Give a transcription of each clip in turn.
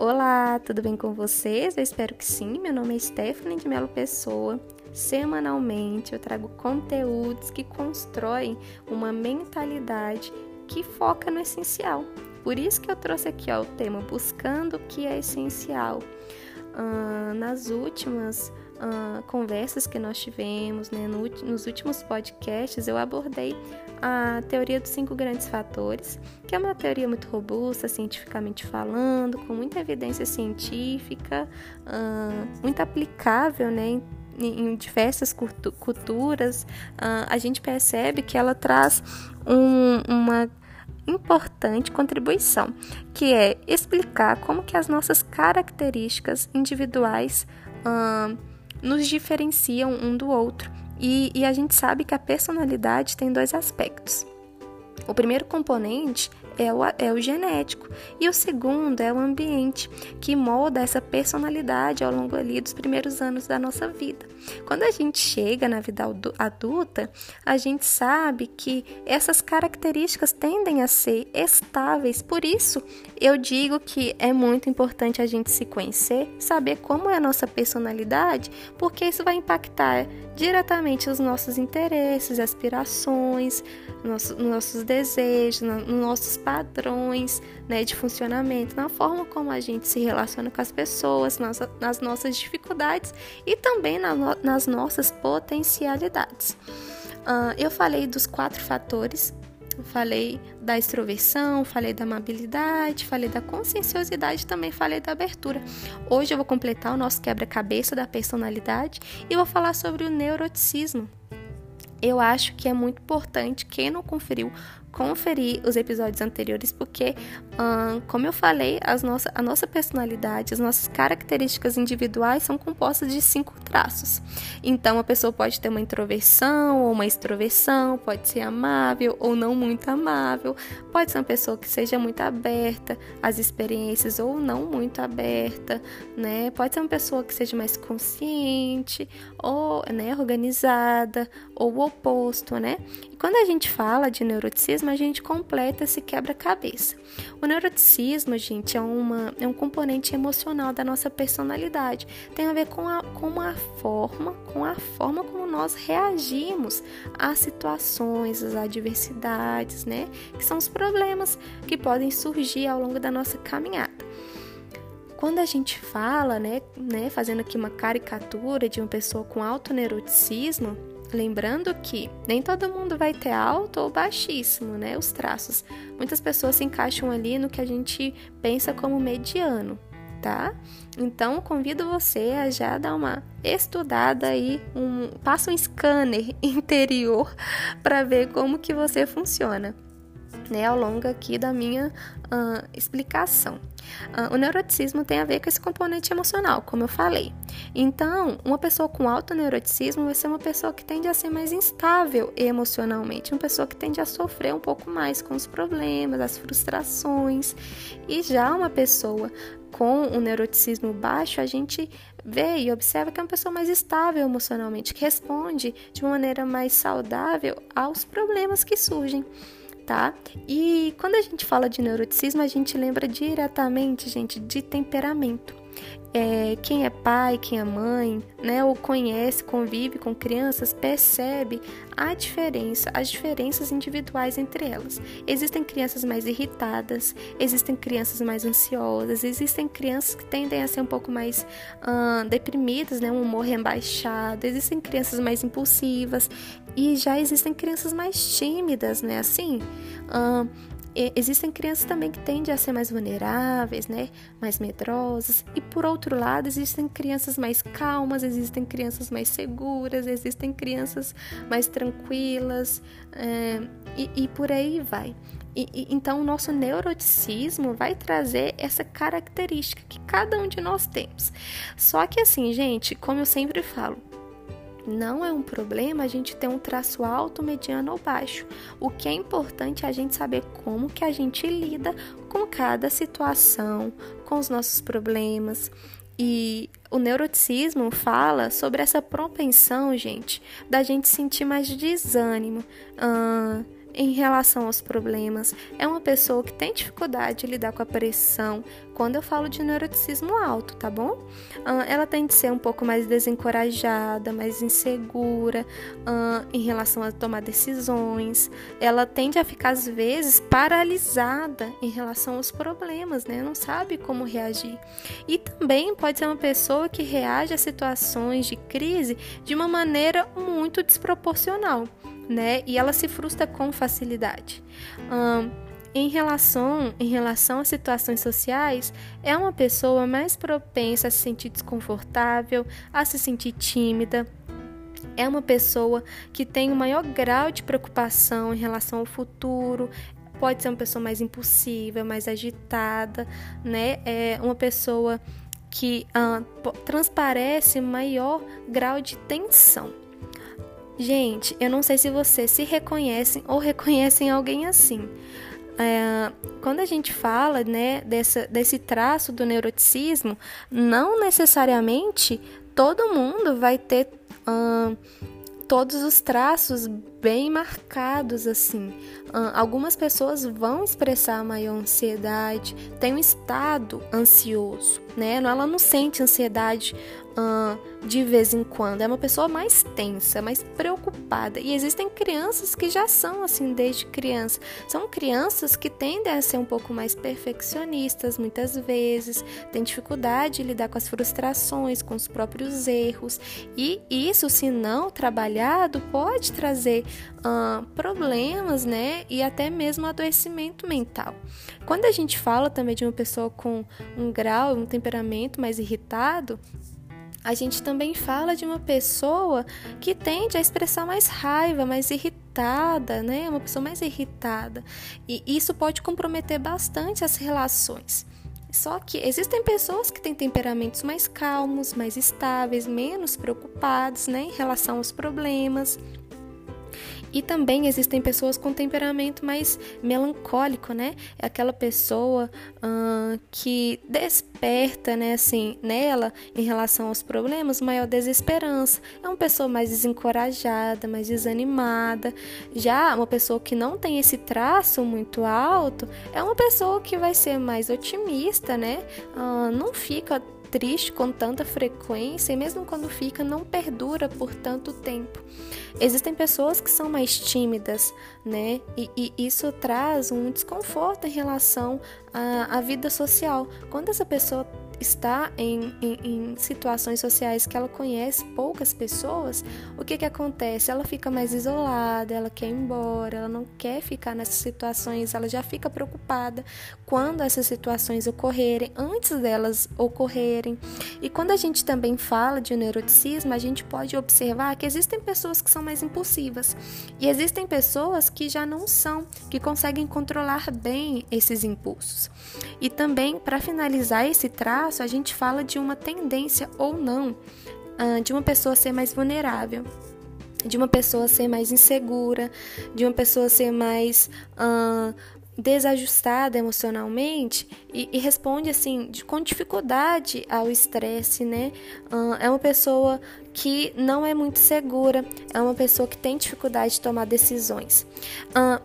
Olá, tudo bem com vocês? Eu espero que sim. Meu nome é Stephanie de Melo Pessoa. Semanalmente eu trago conteúdos que constroem uma mentalidade que foca no essencial. Por isso que eu trouxe aqui ó, o tema Buscando o que é essencial. Uh, nas últimas uh, conversas que nós tivemos, né, no, nos últimos podcasts, eu abordei a teoria dos cinco grandes fatores, que é uma teoria muito robusta, cientificamente falando, com muita evidência científica, uh, muito aplicável, né, em, em diversas culturas. Uh, a gente percebe que ela traz um, uma importante contribuição, que é explicar como que as nossas características individuais uh, nos diferenciam um do outro. E, e a gente sabe que a personalidade tem dois aspectos. O primeiro componente é o, é o genético e o segundo é o ambiente, que molda essa personalidade ao longo ali dos primeiros anos da nossa vida. Quando a gente chega na vida adulta, a gente sabe que essas características tendem a ser estáveis, por isso eu digo que é muito importante a gente se conhecer, saber como é a nossa personalidade, porque isso vai impactar diretamente os nossos interesses, aspirações, nossos, nossos desejos, nos nossos padrões né, de funcionamento, na forma como a gente se relaciona com as pessoas, nas, nas nossas dificuldades e também na, nas nossas potencialidades. Uh, eu falei dos quatro fatores falei da extroversão, falei da amabilidade, falei da conscienciosidade, também falei da abertura. Hoje eu vou completar o nosso quebra-cabeça da personalidade e vou falar sobre o neuroticismo. Eu acho que é muito importante quem não conferiu conferir os episódios anteriores, porque, hum, como eu falei, as nossa, a nossa personalidade, as nossas características individuais são compostas de cinco traços. Então, a pessoa pode ter uma introversão ou uma extroversão, pode ser amável ou não muito amável, pode ser uma pessoa que seja muito aberta às experiências ou não muito aberta, né? Pode ser uma pessoa que seja mais consciente ou né, organizada, ou o oposto, né? E quando a gente fala de neuroticismo, a gente completa esse quebra-cabeça. O neuroticismo, gente, é, uma, é um componente emocional da nossa personalidade. Tem a ver com a, com a forma, com a forma como nós reagimos às situações, às adversidades, né? Que são os problemas que podem surgir ao longo da nossa caminhada quando a gente fala, né, né, fazendo aqui uma caricatura de uma pessoa com alto neuroticismo, Lembrando que nem todo mundo vai ter alto ou baixíssimo, né? Os traços. Muitas pessoas se encaixam ali no que a gente pensa como mediano, tá? Então convido você a já dar uma estudada aí, um, passa um scanner interior para ver como que você funciona né, ao longo aqui da minha uh, explicação. Uh, o neuroticismo tem a ver com esse componente emocional, como eu falei. Então, uma pessoa com alto neuroticismo vai ser uma pessoa que tende a ser mais instável emocionalmente, uma pessoa que tende a sofrer um pouco mais com os problemas, as frustrações. E já uma pessoa com o neuroticismo baixo, a gente vê e observa que é uma pessoa mais estável emocionalmente, que responde de uma maneira mais saudável aos problemas que surgem tá? E quando a gente fala de neuroticismo, a gente lembra diretamente, gente, de temperamento. É, quem é pai, quem é mãe, né, ou conhece, convive com crianças, percebe a diferença, as diferenças individuais entre elas. Existem crianças mais irritadas, existem crianças mais ansiosas, existem crianças que tendem a ser um pouco mais uh, deprimidas, né, um humor rebaixado, existem crianças mais impulsivas e já existem crianças mais tímidas, né, assim. Uh, existem crianças também que tendem a ser mais vulneráveis, né? Mais medrosas. E por outro lado, existem crianças mais calmas, existem crianças mais seguras, existem crianças mais tranquilas é, e, e, por aí vai. E, e, então, o nosso neuroticismo vai trazer essa característica que cada um de nós temos. Só que assim, gente, como eu sempre falo, não é um problema a gente ter um traço alto, mediano ou baixo. O que é importante é a gente saber como que a gente lida com cada situação, com os nossos problemas. E o neuroticismo fala sobre essa propensão, gente, da gente sentir mais desânimo, em relação aos problemas, é uma pessoa que tem dificuldade de lidar com a pressão. Quando eu falo de neuroticismo alto, tá bom? Ela tende a ser um pouco mais desencorajada, mais insegura em relação a tomar decisões. Ela tende a ficar, às vezes, paralisada em relação aos problemas, né? Não sabe como reagir. E também pode ser uma pessoa que reage a situações de crise de uma maneira muito desproporcional né? E ela se frustra com facilidade. Um, em relação, em relação às situações sociais, é uma pessoa mais propensa a se sentir desconfortável, a se sentir tímida. É uma pessoa que tem um maior grau de preocupação em relação ao futuro, pode ser uma pessoa mais impulsiva, mais agitada, né? É uma pessoa que uh, transparece maior grau de tensão. Gente, eu não sei se vocês se reconhecem ou reconhecem alguém assim. É, quando a gente fala né, dessa, desse traço do neuroticismo, não necessariamente todo mundo vai ter todos os traços bem marcados assim. Algumas pessoas vão expressar maior ansiedade, tem um estado ansioso, né? Ela não sente ansiedade de vez em quando. É uma pessoa mais tensa, mais preocupada. E existem crianças que já são assim desde criança. São crianças que tendem a ser um pouco mais perfeccionistas muitas vezes, têm dificuldade de lidar com as frustrações, com os próprios erros. E isso, se não trabalhado, pode trazer uh, problemas, né? E até mesmo adoecimento mental. Quando a gente fala também de uma pessoa com um grau, um temperamento mais irritado, a gente também fala de uma pessoa que tende a expressar mais raiva, mais irritada, né? Uma pessoa mais irritada. E isso pode comprometer bastante as relações. Só que existem pessoas que têm temperamentos mais calmos, mais estáveis, menos preocupados né, em relação aos problemas. E também existem pessoas com temperamento mais melancólico, né? É aquela pessoa que desperta, né, assim, nela, em relação aos problemas, maior desesperança. É uma pessoa mais desencorajada, mais desanimada. Já uma pessoa que não tem esse traço muito alto é uma pessoa que vai ser mais otimista, né? Não fica triste com tanta frequência e mesmo quando fica não perdura por tanto tempo. Existem pessoas que são mais tímidas, né? E, e isso traz um desconforto em relação à, à vida social. Quando essa pessoa está em, em, em, situações sociais que ela conhece poucas pessoas, o que, que acontece? Ela fica mais isolada, ela quer ir embora, ela não quer ficar nessas situações, ela já fica preocupada quando essas situações ocorrerem, antes delas ocorrerem. E quando a gente também fala de neuroticismo, a gente pode observar que existem pessoas que são mais impulsivas e existem pessoas que já não são, que conseguem controlar bem esses impulsos. E também, para finalizar esse traço, a gente fala de uma tendência ou não uh, de uma pessoa ser mais vulnerável de uma pessoa ser mais insegura, de uma pessoa ser mais uh, desajustada emocionalmente e, e, responde assim de, com dificuldade ao estresse, né? Uh, é uma pessoa que não é muito segura, é uma pessoa que tem dificuldade de tomar decisões. Uh,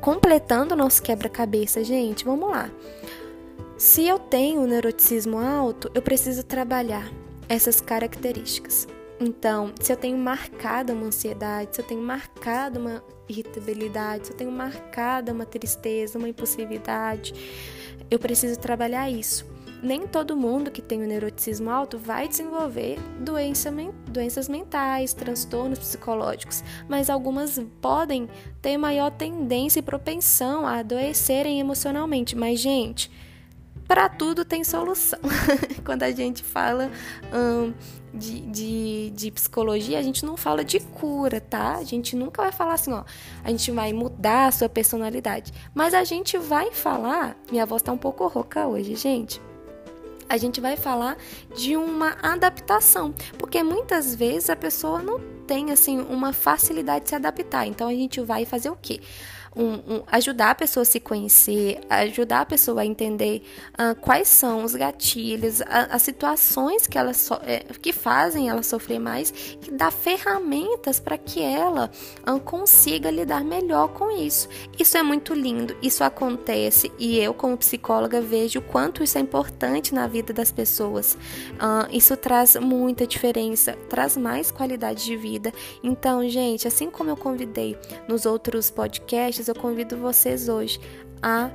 completando o nosso quebra-cabeça, gente, vamos lá. Se eu tenho um neuroticismo alto, eu preciso trabalhar essas características. Então, se eu tenho marcada uma ansiedade, se eu tenho marcada uma irritabilidade, se eu tenho marcada uma tristeza, uma impulsividade, eu preciso trabalhar isso. Nem todo mundo que tem o neuroticismo alto vai desenvolver doença, doenças mentais, transtornos psicológicos, mas algumas podem ter maior tendência e propensão a adoecerem emocionalmente. Mas, gente, para tudo tem solução. Quando a gente fala de, de, de, psicologia, a gente não fala de cura, tá? A gente nunca vai falar assim, ó, a gente vai mudar a sua personalidade. Mas a gente vai falar, minha voz tá um pouco rouca hoje, gente. A gente vai falar de uma adaptação, porque muitas vezes a pessoa não tem assim uma facilidade de se adaptar. Então a gente vai fazer o quê? Um, um, ajudar a pessoa a se conhecer, ajudar a pessoa a entender uh, quais são os gatilhos, a, as situações que, ela so, é, que fazem ela sofrer mais e dar ferramentas para que ela uh, consiga lidar melhor com isso. Isso é muito lindo, isso acontece e eu, como psicóloga, vejo o quanto isso é importante na vida das pessoas. Uh, isso traz muita diferença, traz mais qualidade de vida. Então, gente, assim como eu convidei nos outros podcasts, eu convido vocês hoje a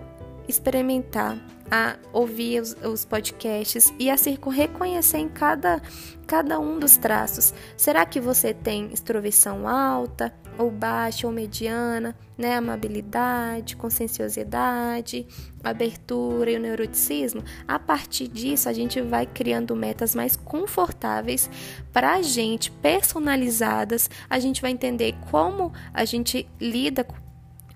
experimentar, a ouvir os, os, podcasts e a se reconhecer em cada, cada um dos traços. Será que você tem extroversão alta, ou baixa, ou mediana, né? Amabilidade, conscienciosidade, abertura e o neuroticismo? A partir disso, a gente vai criando metas mais confortáveis para a gente, personalizadas. A gente vai entender como a gente lida com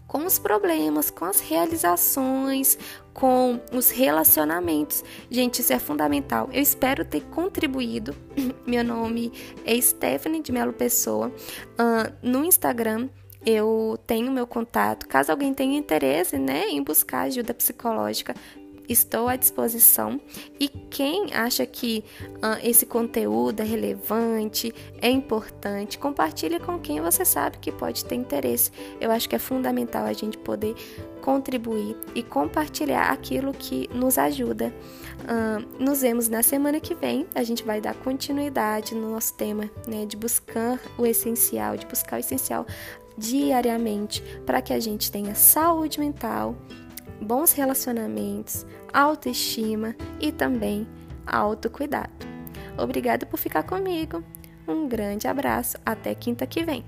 com os problemas, com as realizações, com os relacionamentos. Gente, isso é fundamental. Eu espero ter contribuído. Meu nome é Stephanie de Melo Pessoa. Uh, no Instagram eu tenho meu contato. Caso alguém tenha interesse né, em buscar ajuda psicológica, estou à disposição. E quem acha que uh, esse conteúdo é relevante, é importante, compartilhe com quem você sabe que pode ter interesse. Eu acho que é fundamental a gente poder contribuir e compartilhar aquilo que nos ajuda. Uh, nos vemos na semana que vem. A gente vai dar continuidade no nosso tema, né, de buscar o essencial, de buscar o essencial diariamente para que a gente tenha saúde mental bons relacionamentos, autoestima e também autocuidado. Obrigada por ficar comigo. Um grande abraço, até quinta que vem.